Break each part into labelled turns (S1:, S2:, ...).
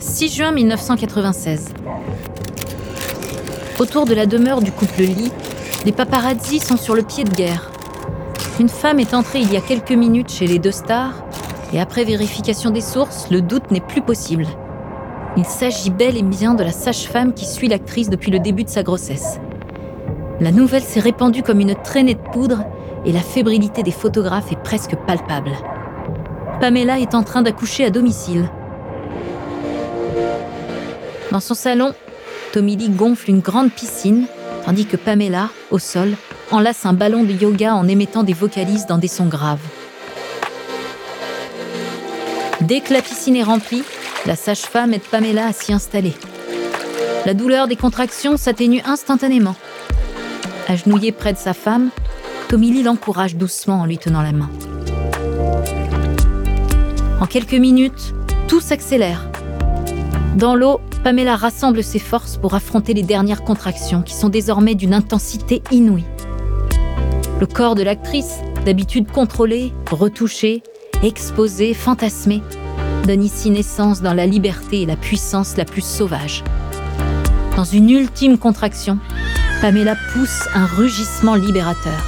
S1: 6 juin 1996. Autour de la demeure du couple Lee, les paparazzis sont sur le pied de guerre. Une femme est entrée il y a quelques minutes chez les deux stars, et après vérification des sources, le doute n'est plus possible. Il s'agit bel et bien de la sage-femme qui suit l'actrice depuis le début de sa grossesse. La nouvelle s'est répandue comme une traînée de poudre et la fébrilité des photographes est presque palpable. Pamela est en train d'accoucher à domicile. Dans son salon, Tommy Lee gonfle une grande piscine, tandis que Pamela, au sol, enlace un ballon de yoga en émettant des vocalises dans des sons graves. Dès que la piscine est remplie, la sage-femme aide Pamela à s'y installer. La douleur des contractions s'atténue instantanément. Agenouillé près de sa femme, Tommy Lee l'encourage doucement en lui tenant la main. En quelques minutes, tout s'accélère. Dans l'eau, Pamela rassemble ses forces pour affronter les dernières contractions qui sont désormais d'une intensité inouïe. Le corps de l'actrice, d'habitude contrôlé, retouché, exposé, fantasmé, donne ici naissance dans la liberté et la puissance la plus sauvage. Dans une ultime contraction, Pamela pousse un rugissement libérateur.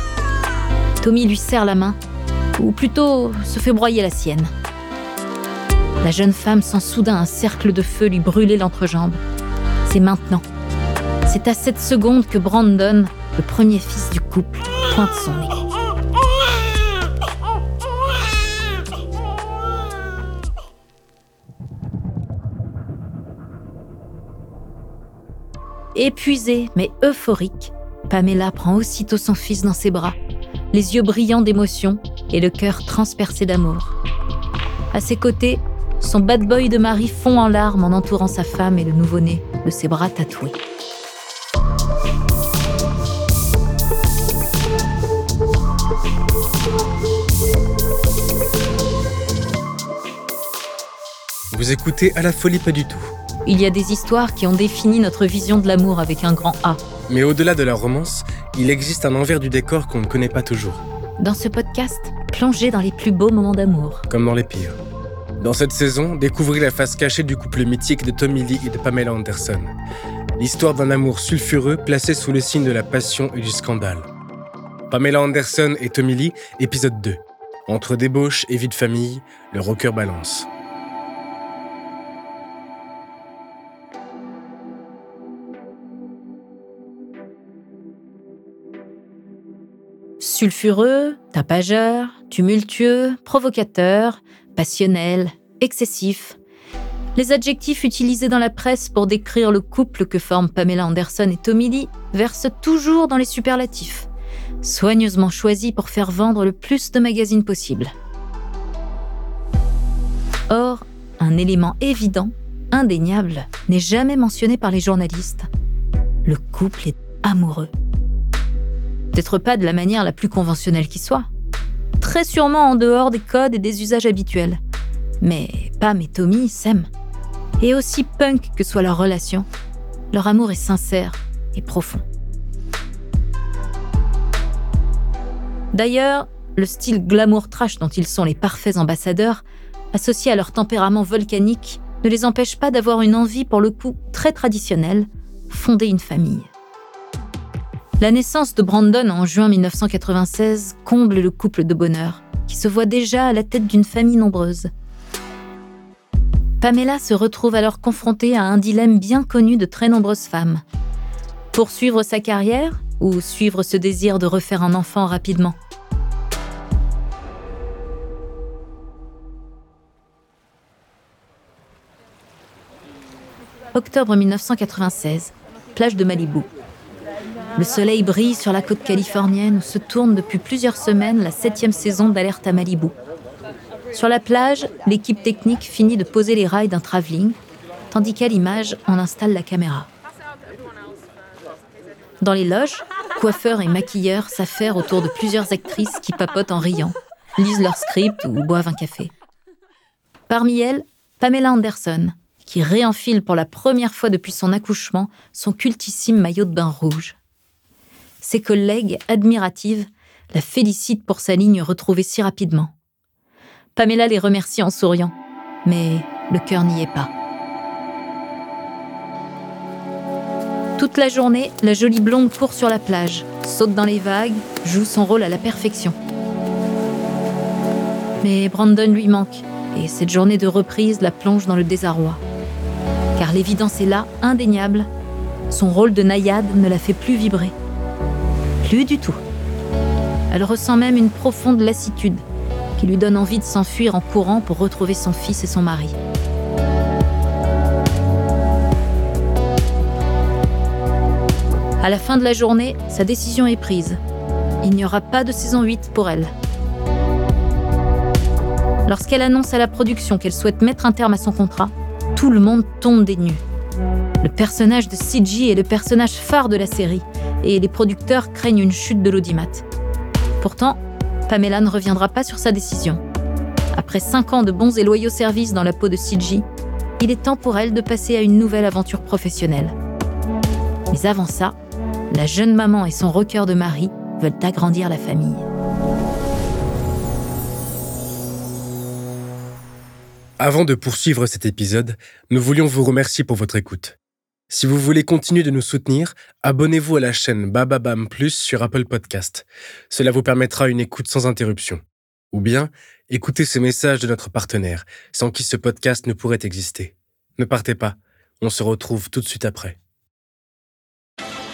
S1: Tommy lui serre la main, ou plutôt se fait broyer la sienne. La jeune femme sent soudain un cercle de feu lui brûler l'entrejambe. C'est maintenant. C'est à cette seconde que Brandon, le premier fils du couple, pointe son nez. Épuisée mais euphorique, Pamela prend aussitôt son fils dans ses bras, les yeux brillants d'émotion et le cœur transpercé d'amour. À ses côtés, son bad boy de mari fond en larmes en entourant sa femme et le nouveau-né de ses bras tatoués.
S2: Vous écoutez à la folie pas du tout.
S1: Il y a des histoires qui ont défini notre vision de l'amour avec un grand A.
S2: Mais au-delà de la romance, il existe un envers du décor qu'on ne connaît pas toujours.
S1: Dans ce podcast, plongez dans les plus beaux moments d'amour.
S2: Comme dans les pires. Dans cette saison, découvrez la face cachée du couple mythique de Tommy Lee et de Pamela Anderson. L'histoire d'un amour sulfureux placé sous le signe de la passion et du scandale. Pamela Anderson et Tommy Lee, épisode 2. Entre débauche et vie de famille, le rocker balance.
S1: Sulfureux, tapageur, tumultueux, provocateur, passionnel, excessif. Les adjectifs utilisés dans la presse pour décrire le couple que forment Pamela Anderson et Tommy Lee versent toujours dans les superlatifs, soigneusement choisis pour faire vendre le plus de magazines possible. Or, un élément évident, indéniable, n'est jamais mentionné par les journalistes. Le couple est amoureux. Peut-être pas de la manière la plus conventionnelle qui soit. Très sûrement en dehors des codes et des usages habituels. Mais Pam et Tommy s'aiment. Et aussi punk que soit leur relation, leur amour est sincère et profond. D'ailleurs, le style glamour trash dont ils sont les parfaits ambassadeurs, associé à leur tempérament volcanique, ne les empêche pas d'avoir une envie pour le coup très traditionnelle, fonder une famille. La naissance de Brandon en juin 1996 comble le couple de bonheur, qui se voit déjà à la tête d'une famille nombreuse. Pamela se retrouve alors confrontée à un dilemme bien connu de très nombreuses femmes. Poursuivre sa carrière ou suivre ce désir de refaire un enfant rapidement? Octobre 1996, plage de Malibu. Le soleil brille sur la côte californienne où se tourne depuis plusieurs semaines la septième saison d'Alerte à Malibu. Sur la plage, l'équipe technique finit de poser les rails d'un travelling, tandis qu'à l'image, on installe la caméra. Dans les loges, coiffeurs et maquilleurs s'affairent autour de plusieurs actrices qui papotent en riant, lisent leur script ou boivent un café. Parmi elles, Pamela Anderson, qui réenfile pour la première fois depuis son accouchement son cultissime maillot de bain rouge. Ses collègues, admiratives, la félicitent pour sa ligne retrouvée si rapidement. Pamela les remercie en souriant, mais le cœur n'y est pas. Toute la journée, la jolie blonde court sur la plage, saute dans les vagues, joue son rôle à la perfection. Mais Brandon lui manque, et cette journée de reprise la plonge dans le désarroi. Car l'évidence est là, indéniable, son rôle de naïade ne la fait plus vibrer. Plus du tout. Elle ressent même une profonde lassitude qui lui donne envie de s'enfuir en courant pour retrouver son fils et son mari. À la fin de la journée, sa décision est prise. Il n'y aura pas de saison 8 pour elle. Lorsqu'elle annonce à la production qu'elle souhaite mettre un terme à son contrat, tout le monde tombe des nues. Le personnage de CG est le personnage phare de la série et les producteurs craignent une chute de l'audimat. Pourtant, Pamela ne reviendra pas sur sa décision. Après cinq ans de bons et loyaux services dans la peau de CG, il est temps pour elle de passer à une nouvelle aventure professionnelle. Mais avant ça, la jeune maman et son rocker de mari veulent agrandir la famille.
S2: Avant de poursuivre cet épisode, nous voulions vous remercier pour votre écoute. Si vous voulez continuer de nous soutenir, abonnez-vous à la chaîne Bababam Plus sur Apple Podcast. Cela vous permettra une écoute sans interruption. Ou bien, écoutez ce message de notre partenaire, sans qui ce podcast ne pourrait exister. Ne partez pas, on se retrouve tout de suite après.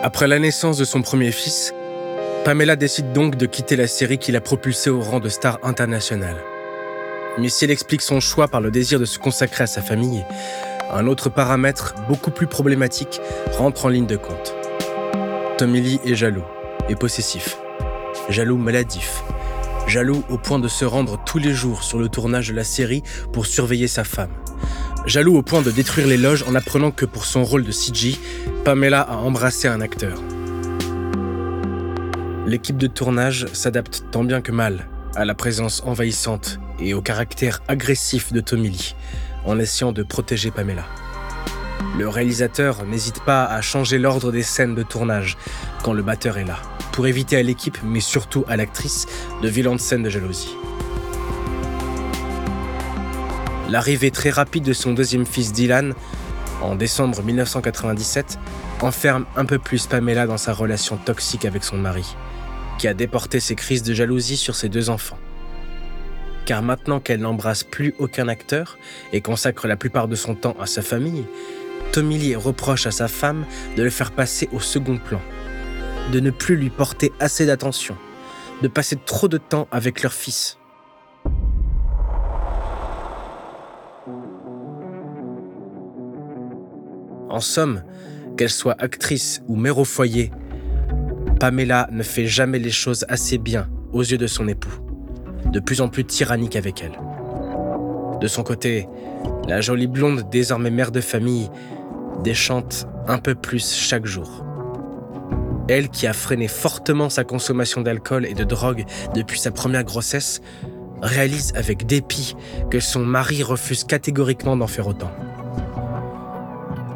S2: Après la naissance de son premier fils, Pamela décide donc de quitter la série qui l'a propulsée au rang de star internationale. Mais si elle explique son choix par le désir de se consacrer à sa famille, un autre paramètre beaucoup plus problématique rentre en ligne de compte. Tommy Lee est jaloux et possessif, jaloux maladif, jaloux au point de se rendre tous les jours sur le tournage de la série pour surveiller sa femme, jaloux au point de détruire les loges en apprenant que pour son rôle de CG, Pamela a embrassé un acteur. L'équipe de tournage s'adapte tant bien que mal à la présence envahissante et au caractère agressif de Tommy Lee, en essayant de protéger Pamela. Le réalisateur n'hésite pas à changer l'ordre des scènes de tournage quand le batteur est là, pour éviter à l'équipe, mais surtout à l'actrice, de violentes scènes de jalousie. L'arrivée très rapide de son deuxième fils Dylan, en décembre 1997, enferme un peu plus Pamela dans sa relation toxique avec son mari, qui a déporté ses crises de jalousie sur ses deux enfants. car maintenant qu'elle n'embrasse plus aucun acteur et consacre la plupart de son temps à sa famille, Tommy Lee reproche à sa femme de le faire passer au second plan, de ne plus lui porter assez d'attention, de passer trop de temps avec leur fils. En somme, qu'elle soit actrice ou mère au foyer, Pamela ne fait jamais les choses assez bien aux yeux de son époux, de plus en plus tyrannique avec elle. De son côté, la jolie blonde, désormais mère de famille, déchante un peu plus chaque jour. Elle qui a freiné fortement sa consommation d'alcool et de drogue depuis sa première grossesse, réalise avec dépit que son mari refuse catégoriquement d'en faire autant.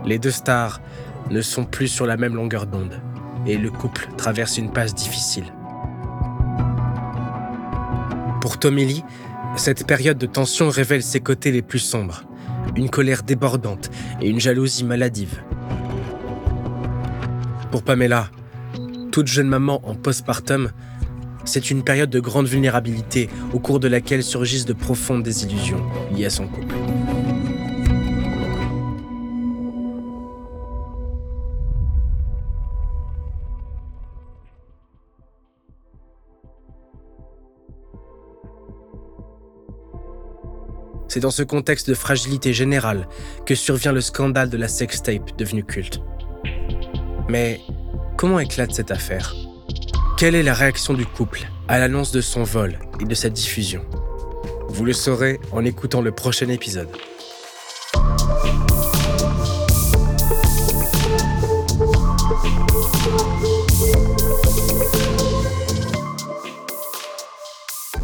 S2: Les deux stars ne sont plus sur la même longueur d'onde et le couple traverse une passe difficile. Pour Tommy Lee, cette période de tension révèle ses côtés les plus sombres, une colère débordante et une jalousie maladive. Pour Pamela, toute jeune maman en postpartum, c'est une période de grande vulnérabilité au cours de laquelle surgissent de profondes désillusions liées à son couple. C'est dans ce contexte de fragilité générale que survient le scandale de la sextape devenue culte. Mais comment éclate cette affaire? Quelle est la réaction du couple à l'annonce de son vol et de sa diffusion? Vous le saurez en écoutant le prochain épisode.